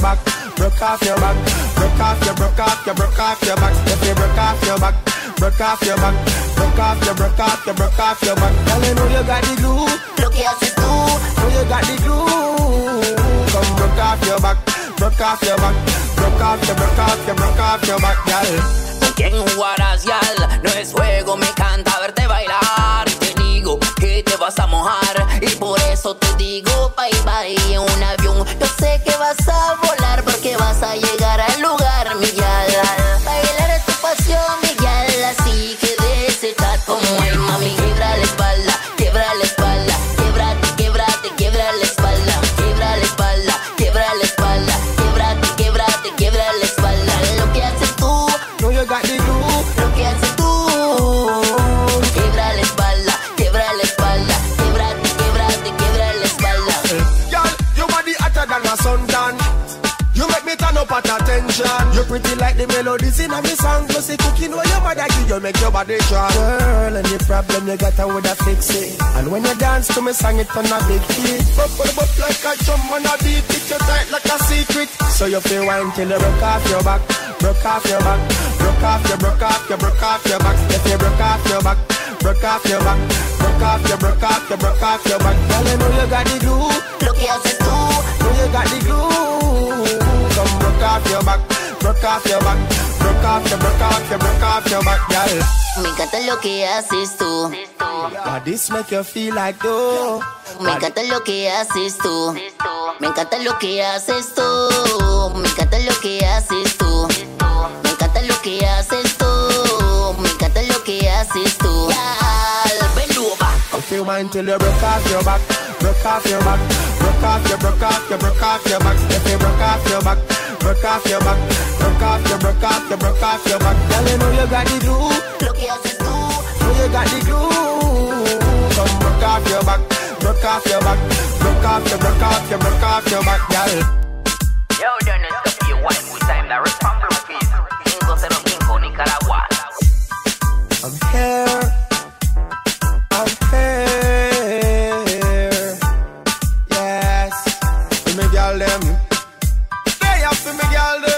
back, broke off your back, broke off your, broke off your, broke off your back. If you broke off your back, broke off your back, broke off your, broke off your, broke off your back. Girl, you know you got the glue. Lo que haces tú, know you got the glue. Come broke off your back, broke off your back, broke off your, broke off your, broke off your back, girl. ¿Con quién jugarás, yal? No es juego, me sé pretty like the melodies in a me song. Plus the cooking where your mother give you make your body strong. Girl, any problem you got, I woulda fix it. And when you dance to me song, it on a big hit. Bop, bop like a drum on a beat. It you tight like a secret. So you feel wine till you broke off your back, broke off your back, broke off your, broke off your, broke off your back. If you broke off your back, broke off your back, broke off your, broke off your, broke off your back. Girl, you know you got the glue. Lo que haces tú, Know you got the glue. Come broke off your back, broke off your back, broke off your, broke off your, broke off your back, girl. me encanta lo que haces tú. Now this make you feel like though. Me encanta lo que haces tú. Me encanta lo que haces tú. Me encanta lo que haces tú. Me encanta lo que haces tú. Me encanta lo que haces tú. Yal, bend over. If you mind till you broke off your back, broke off your back, broke off your, broke off your, broke off your back. If you broke off your back, broke off your back, broke off your, broke off your, broke off your back. Girl, you know you got the glue. Lo que haces tú. Know you got the glue. Come broke off your back, broke off your back, broke off your, broke off your, broke off your back, girl. Yo, then it's the one with time that responsible fees. 505 Nicaragua. I'm here after me, girl,